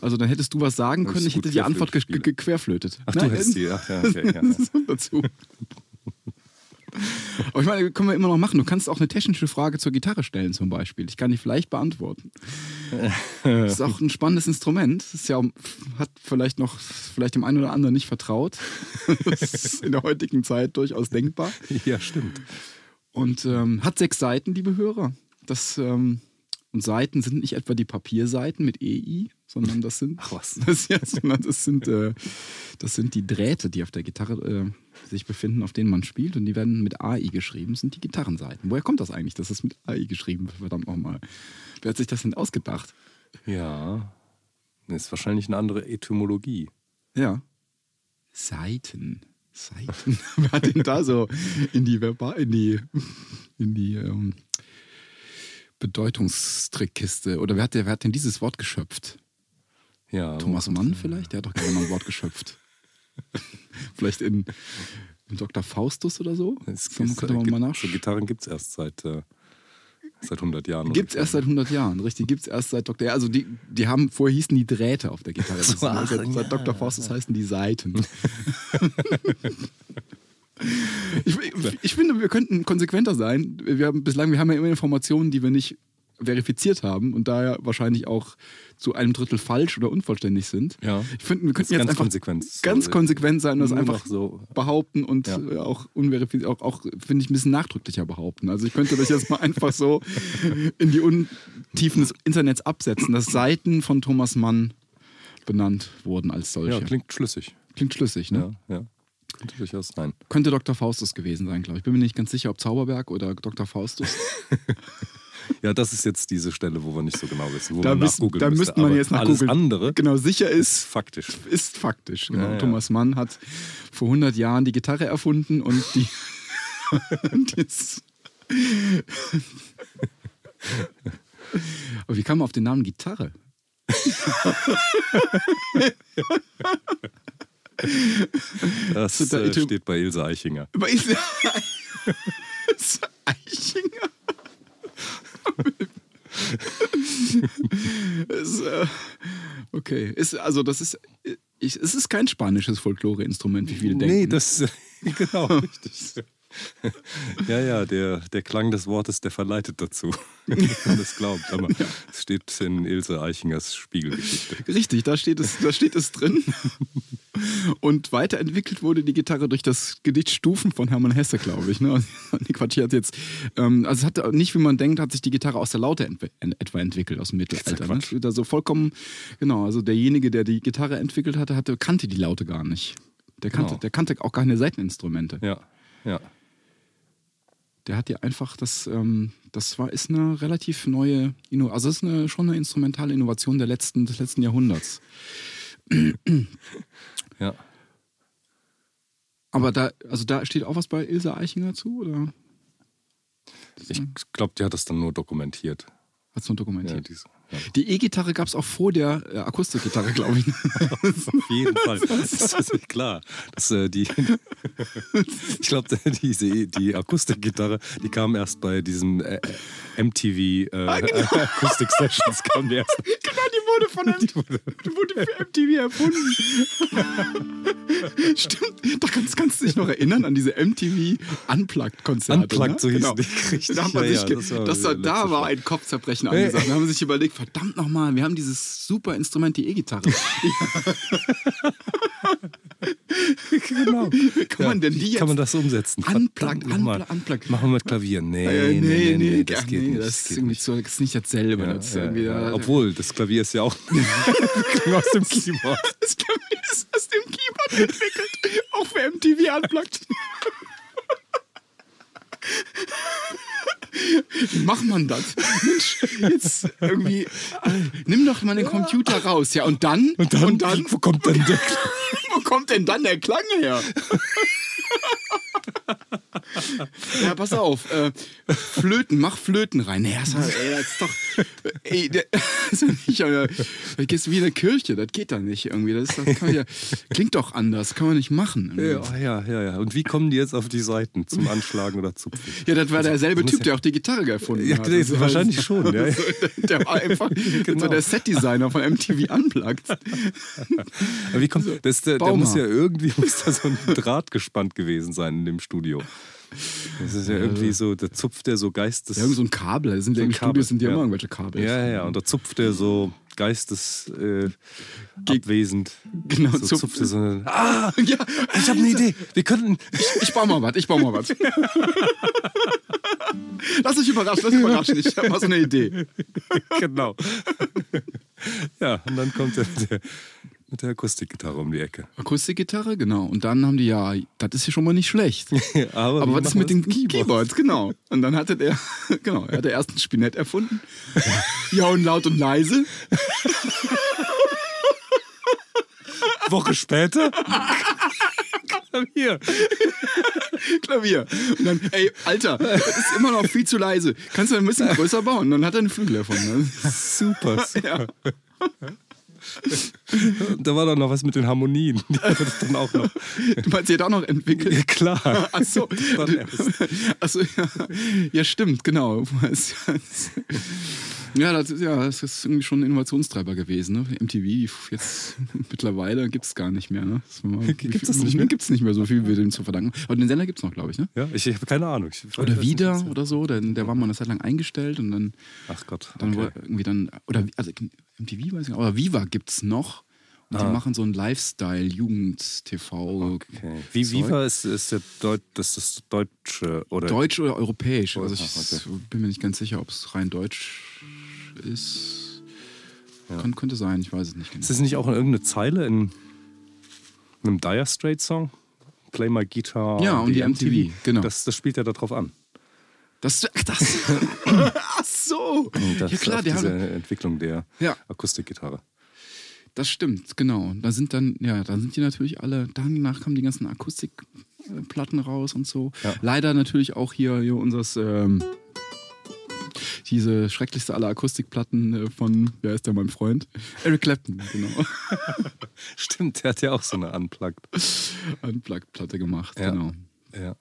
also dann hättest du was sagen können, ich ich hätte die Antwort ge Querflöte ge ge querflötet. Ach, du hättest die, ja, okay, ja, ja. dazu. Aber ich meine, können wir immer noch machen. Du kannst auch eine technische Frage zur Gitarre stellen, zum Beispiel. Ich kann die vielleicht beantworten. Das ist auch ein spannendes Instrument. Das ist ja, hat vielleicht noch, vielleicht dem einen oder anderen nicht vertraut. Das ist in der heutigen Zeit durchaus denkbar. Ja, stimmt. Und ähm, hat sechs Seiten, liebe Hörer. Das, ähm, und Seiten sind nicht etwa die Papierseiten mit EI, sondern das sind, Ach was. Das, ja, sondern das sind, äh, das sind die Drähte, die auf der Gitarre äh, sich befinden, auf denen man spielt. Und die werden mit AI geschrieben, das sind die Gitarrenseiten. Woher kommt das eigentlich, dass das mit AI geschrieben wird? Verdammt nochmal. Wer hat sich das denn ausgedacht? Ja. Das ist wahrscheinlich eine andere Etymologie. Ja. Seiten. Seiten. Wer hat denn da so in die Verba in die, in die ähm, Bedeutungstrickkiste? Oder wer hat, wer hat denn dieses Wort geschöpft? Ja. Thomas Mann vielleicht? Der hat doch gerne mal ein Wort geschöpft. vielleicht in, in Dr. Faustus oder so? Es Kann man- mal nach. So Gitarren gibt es erst seit, äh, seit 100 Jahren. Gibt es erst seit 100 Jahren, richtig? Gibt es erst seit Dr. Ja, also die, die haben, vorher hießen die Drähte auf der Gitarre. Das So, ach, seit, seit ja. Dr. Faustus heißen die Seiten. ich, ich, ich finde, wir könnten konsequenter sein. Wir haben, bislang, wir haben ja immer Informationen, die wir nicht verifiziert haben und daher wahrscheinlich auch zu einem Drittel falsch oder unvollständig sind. Ja. Ich finde, wir könnten jetzt ganz einfach konsequent. ganz So, konsequent sein und das einfach so. behaupten und Ja. äh, auch unverifiziert, auch, auch finde ich ein bisschen nachdrücklicher behaupten. Also ich könnte das jetzt mal einfach so in die Untiefen des Internets absetzen, dass Seiten von Thomas Mann benannt wurden als solche. Ja, klingt schlüssig. Klingt schlüssig, ne? Ja, ja. Könnte durchaus sein. Könnte Dr. Faustus gewesen sein, glaube ich. Bin mir nicht ganz sicher, ob Zauberberg oder Dr. Faustus. Ja, das ist jetzt diese Stelle, wo wir nicht so genau wissen, wo Da, man wissen, nachgoogeln da müsste. man jetzt nach Alles andere Genau, sicher ist ist, faktisch. ist faktisch. Genau. Ja, ja. Thomas Mann hat vor 100 Jahren die Gitarre erfunden und die. und jetzt- Aber wie kam man auf den Namen Gitarre? Das äh, steht bei Ilse Eichinger. Über Ilse Eichinger. es, äh, okay, ist, also das ist, ich, es ist kein spanisches Folkloreinstrument, wie viele denken. Nee, das genau richtig. Ja, ja, der, der Klang des Wortes, der verleitet dazu. Wenn man das glaubt. Aber es steht in Ilse Eichingers Spiegelgeschichte. Richtig, da steht es, da steht es drin. Und weiterentwickelt wurde die Gitarre durch das Gedicht Stufen von Hermann Hesse, glaube ich. Ne? Nee, Quatsch, hat jetzt, ähm, also es hat nicht, wie man denkt, hat sich die Gitarre aus der Laute entwi en- etwa entwickelt, aus dem Mittelalter. Ne? Also vollkommen, genau, also derjenige, der die Gitarre entwickelt hatte, hatte kannte die Laute gar nicht. Der kannte, Genau. der kannte auch keine Seiteninstrumente. Ja, ja. Der hat ja einfach das, ähm, das war, ist eine relativ neue, also es ist eine, schon eine instrumentale Innovation der letzten, des letzten Jahrhunderts. Ja. Aber da, also da steht auch was bei Ilse Eichinger zu oder Ich glaube, die hat das dann nur dokumentiert. hat es nur Ja, dokumentiert? dies, ja. Die E-Gitarre gab es auch vor der äh, Akustikgitarre, glaube ich. Auf jeden Fall. Das ist klar. Das, äh, die, ich glaube, diese die Akustikgitarre, die kam erst bei diesem äh, MTV äh, Akustik Sessions. Kam die erst. genau, die wurde von MTV, die wurde für MTV erfunden. Stimmt, da kannst, kannst du dich noch erinnern an diese MTV Unplugged-Konzerte. Unplugged, ne? so hießen genau. die, richtig. Da, Ja, ja, das war das war, da war ein Kopfzerbrechen angesagt. Da haben sie sich überlegt, verdammt nochmal, wir haben dieses super Instrument, die E-Gitarre. genau. Wie kann man denn die jetzt Kann man das umsetzen? Unplugged, unplugged, unplugged. Machen wir mit Klavier. Nee, Äh, nee, nee, nee, das ach, geht nee, nicht. Das das ist, geht irgendwie nicht. so, das ist nicht dasselbe. Ja, das ja, ja. Obwohl, das Klavier ist ja auch aus dem Keyboard. Das Klavier ist aus dem Keyboard entwickelt. Auch für MTV unplugged. Wie macht man das? Mensch, jetzt irgendwie. nimm doch mal den Computer raus, ja. Und dann? Und dann, wo kommt denn der wo kommt denn dann der Klang her? Ja, pass auf. Äh, Flöten, mach Flöten rein. Nee, das, ey, das ist doch. Ey, der, das ist nicht. Äh, das geht wie in der Kirche. Das geht da nicht irgendwie. Das, das kann ja, klingt doch anders. Kann man nicht machen. Ja, ja, ja, ja. Und wie kommen die jetzt auf die Seiten zum Anschlagen oder Zupfen? Ja, das war derselbe muss Typ, der auch die Gitarre erfunden Ja, hat. das Das wahrscheinlich schon, ja. Der war einfach Genau. so der Setdesigner von MTV Unplugged. Aber wie kommt das? Der, der muss ja irgendwie muss da so ein Draht gespannt gewesen sein in dem Studio. Das ist ja irgendwie so, da zupft er so Geistes. Ja, irgend so ein Kabel. Das sind So ja in Kabel, sind ja ja. immer irgendwelche Kabel. Ja, ja. Und da zupft er so Geistes äh. Genau, so zupft- zupft er so. eine- Ah, ja. ich habe eine Idee. Wir könnten. Ich baue mal was, ich baue mal was. lass dich überraschen, lass dich überraschen. Ich habe mal so eine Idee. genau. ja, und dann kommt er mit der, mit der Akustikgitarre um die Ecke. Akustikgitarre, genau. Und dann haben die ja, das ist ja schon mal nicht schlecht. Aber, Aber was ist mit den das? Keyboard? Keyboards? Genau. Und dann hatte der, genau, er hatte erst ein Spinett erfunden. Ja, und laut und leise. Woche später? Hier. Klavier. Und dann, ey, Alter, das ist immer noch viel zu leise. Kannst du ein bisschen größer bauen? Dann hat er einen Flügel erfunden. Super, super. Ja. Da war doch noch was mit den Harmonien. Die hat es dann auch noch. Du meinst, sie hat auch noch entwickelt? Ja, klar. Ach so. Dann erst. Ach so, ja. ja, stimmt, genau. Ja, das ist, ja, das ist irgendwie schon ein Innovationstreiber gewesen. Ne? MTV, jetzt mittlerweile gibt es gar nicht mehr. Ne? Gibt's das nicht mehr? Gibt es nicht mehr so viel, wie dem zu verdanken. Aber den Sender gibt es noch, glaube ich. Ne? Ja, ich, ich habe keine Ahnung. Ich, Oder wieder oder so. Der, der war mal eine Zeit lang eingestellt und dann, Ach Gott. dann Okay. war irgendwie dann. Oder also MTV weiß ich nicht, aber Viva gibt es noch. Und Ah. die machen so ein Lifestyle-Jugend-TV. Okay. Wie. Viva ist, ist der Deut, das das Deutsche oder Deutsch oder europäisch? Also ich okay. bin mir nicht ganz sicher, ob es rein deutsch ist. Kann, könnte sein, ich weiß es nicht genau. Ist das nicht auch irgendeine Zeile in einem Dire Straits Song? Play my guitar. Ja, und die MTV, genau. Das, das spielt ja darauf an. Das, ach, das. ach so. Das ja klar, die diese Entwicklung der Ja. Akustikgitarre. das stimmt, genau. Da sind dann, ja, da sind die natürlich alle, danach kamen die ganzen Akustikplatten raus und so. Ja. Leider natürlich auch hier, hier unseres, ähm, diese schrecklichste aller Akustikplatten äh, von, wer ist der, mein Freund? Eric Clapton, genau. Stimmt, der hat ja auch so eine Unplugged. Unplugged-Platte gemacht, Ja. genau. Ja.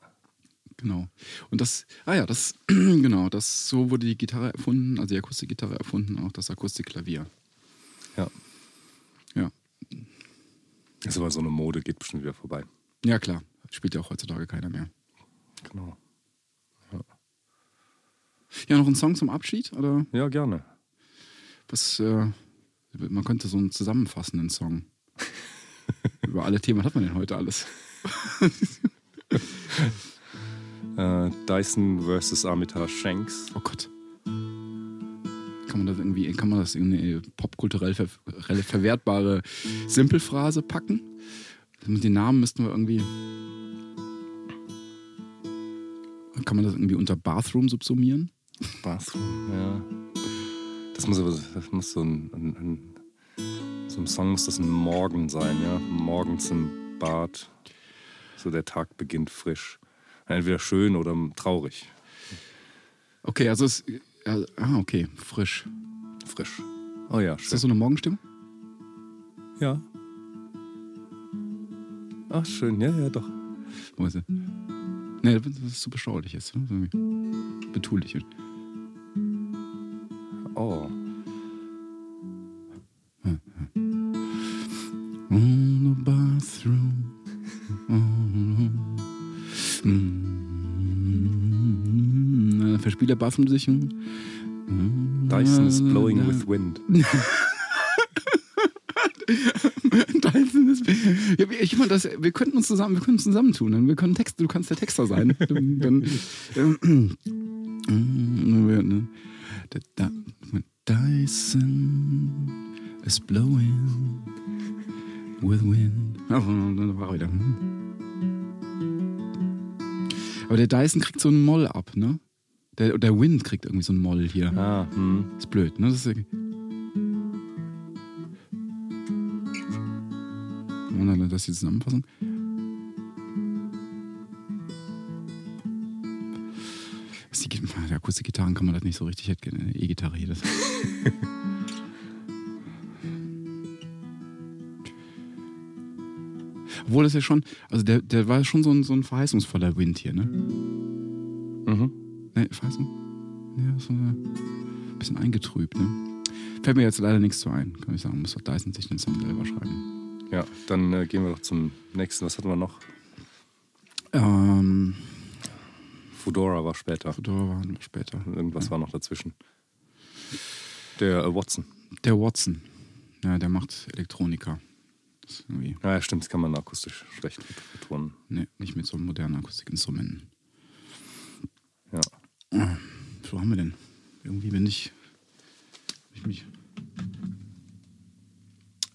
Genau. Und das, ah ja, das, genau, das, so wurde die Gitarre erfunden, also die Akustikgitarre erfunden, auch das Akustikklavier. ja. Ja. Ist aber so eine Mode, geht bestimmt wieder vorbei. Ja, klar. Spielt ja auch heutzutage keiner mehr. Genau. Ja, noch ein Song zum Abschied? Oder Ja, gerne. was, äh, man könnte so einen zusammenfassenden Song. Über alle Themen. Hat man denn heute alles? Äh, Dyson versus Armitage Shanks. Oh Gott. Kann man das irgendwie, kann man das in eine popkulturell ver verwertbare Simpelphrase packen? Mit den Namen müssten wir irgendwie. Kann man das irgendwie unter Bathroom subsumieren? Bathroom, ja. Das muss aber das muss so ein, ein, ein so ein Song muss das ein Morgen sein, ja. Morgens im Bad. So der Tag beginnt frisch. Entweder schön oder traurig. Okay, also es. Ja, ah, okay, frisch. Frisch. Oh ja, Ist das schön. so eine Morgenstimmung? Ja. Ach, schön, ja, ja, doch. Wo ist sie? Nee, das ist zu beschaulich jetzt. Ne? Betulich. Oh. On the bathroom. Mm. Verspieler Bathroom-Sicherung. Dyson is blowing with wind. Dyson ist. Ja, ich meine, das, wir könnten uns zusammen, wir können uns zusammentun. Wir können Text, du kannst der Texter sein. Dann, dann, ähm, blowing with wind. War wieder. Aber der Dyson kriegt so einen Moll ab, ne? Der, der Wind kriegt irgendwie so einen Moll hier. Ah, hm. Ist blöd, ne? Das ist das ist die Zusammenfassung. Ist die, die Akustikgitarren kann man das nicht so richtig hätte eine E-Gitarre hier. Das. Obwohl das ja schon, also der, der war schon so ein, so ein verheißungsvoller Wind hier, ne? Mhm. Ne, Verheißung? Ja, so ein bisschen eingetrübt, ne? Fällt mir jetzt leider nichts zu ein, kann ich sagen. Muss doch Dyson sich den Song selber schreiben. Ja, dann äh, gehen wir doch zum nächsten. Was hatten wir noch? Ähm, Fedora war später. Fedora war später. Irgendwas war noch dazwischen. Der äh, Watson. Der Watson. Ja, der macht Elektronika. Ist irgendwie, Ja, ja, stimmt, das kann man akustisch schlecht betonen. nee, nicht mit so modernen Akustikinstrumenten. Ja. Wo haben wir denn? Irgendwie bin ich. ich mich,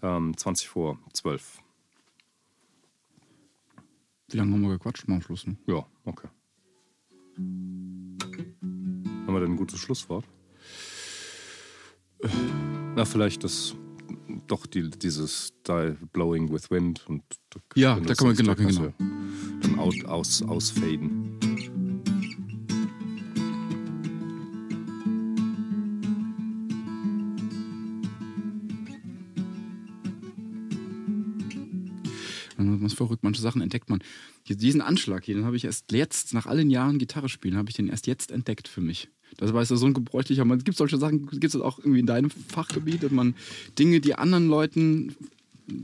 Ähm, 20 vor 12. wie lange haben wir gequatscht? Mal am Schluss, ne? Ja, okay. Haben wir denn ein gutes Schlusswort? Na, vielleicht das doch die, dieses Die Blowing with Wind und Ja, da kann man- genau, kannst genau. Dann out, aus, ausfaden. Man ist verrückt, manche Sachen entdeckt man. Diesen Anschlag hier, den habe ich erst jetzt, nach allen Jahren Gitarre spielen, habe ich den erst jetzt entdeckt für mich. Das war so ein gebräuchlicher, man gibt solche Sachen, gibt es auch irgendwie in deinem Fachgebiet, dass man Dinge, die anderen Leuten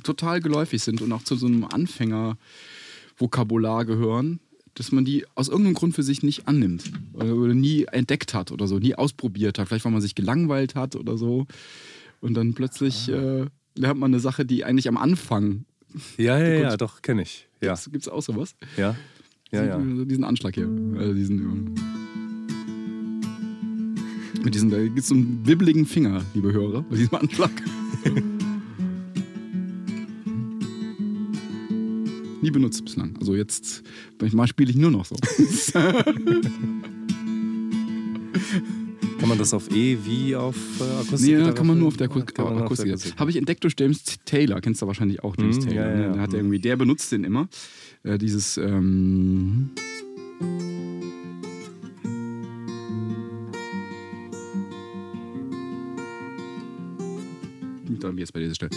total geläufig sind und auch zu so einem Anfängervokabular gehören, dass man die aus irgendeinem Grund für sich nicht annimmt oder, oder nie entdeckt hat oder so, nie ausprobiert hat. Vielleicht, weil man sich gelangweilt hat oder so. Und dann plötzlich äh, lernt man eine Sache, die eigentlich am Anfang Ja, ja, ja, doch, kenne ich. Ja, Gibt es auch sowas? ja, ja, ja. Diesen, diesen Anschlag hier. Also diesen, mit diesem, da gibt es so einen wibbeligen Finger, liebe Hörer, bei diesem Anschlag. Nie benutzt bislang. Also jetzt, manchmal spiele ich nur noch so. Kann man das auf E wie auf äh, Akustik? nee, kann man nur auf der Akustik. Akustik. Habe ich entdeckt durch James Taylor. Kennst du wahrscheinlich auch James Mhm, Taylor. ja, ne? ja, Der, hat irgendwie, der benutzt den immer. Äh, dieses. Ähm, jetzt bei dieser Stelle.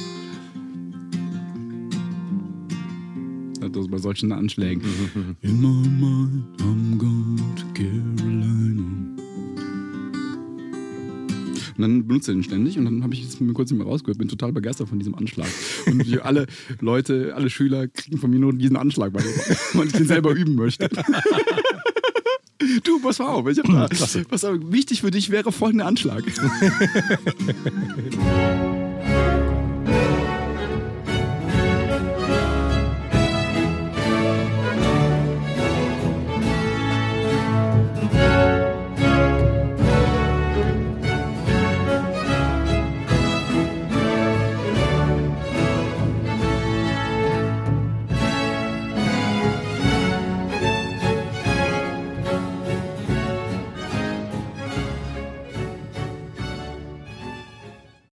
Das bei solchen Anschlägen. In my mind, I'm going to Carolina. Und dann benutzt er den ständig und dann habe ich es mir kurz nicht mehr rausgehört, bin total begeistert von diesem Anschlag. Und alle Leute, alle Schüler kriegen von mir nur diesen Anschlag beigebracht, weil ich den selber üben möchte. Du, pass mal auf, ich hab da, pass auf, wichtig für dich wäre folgender Anschlag.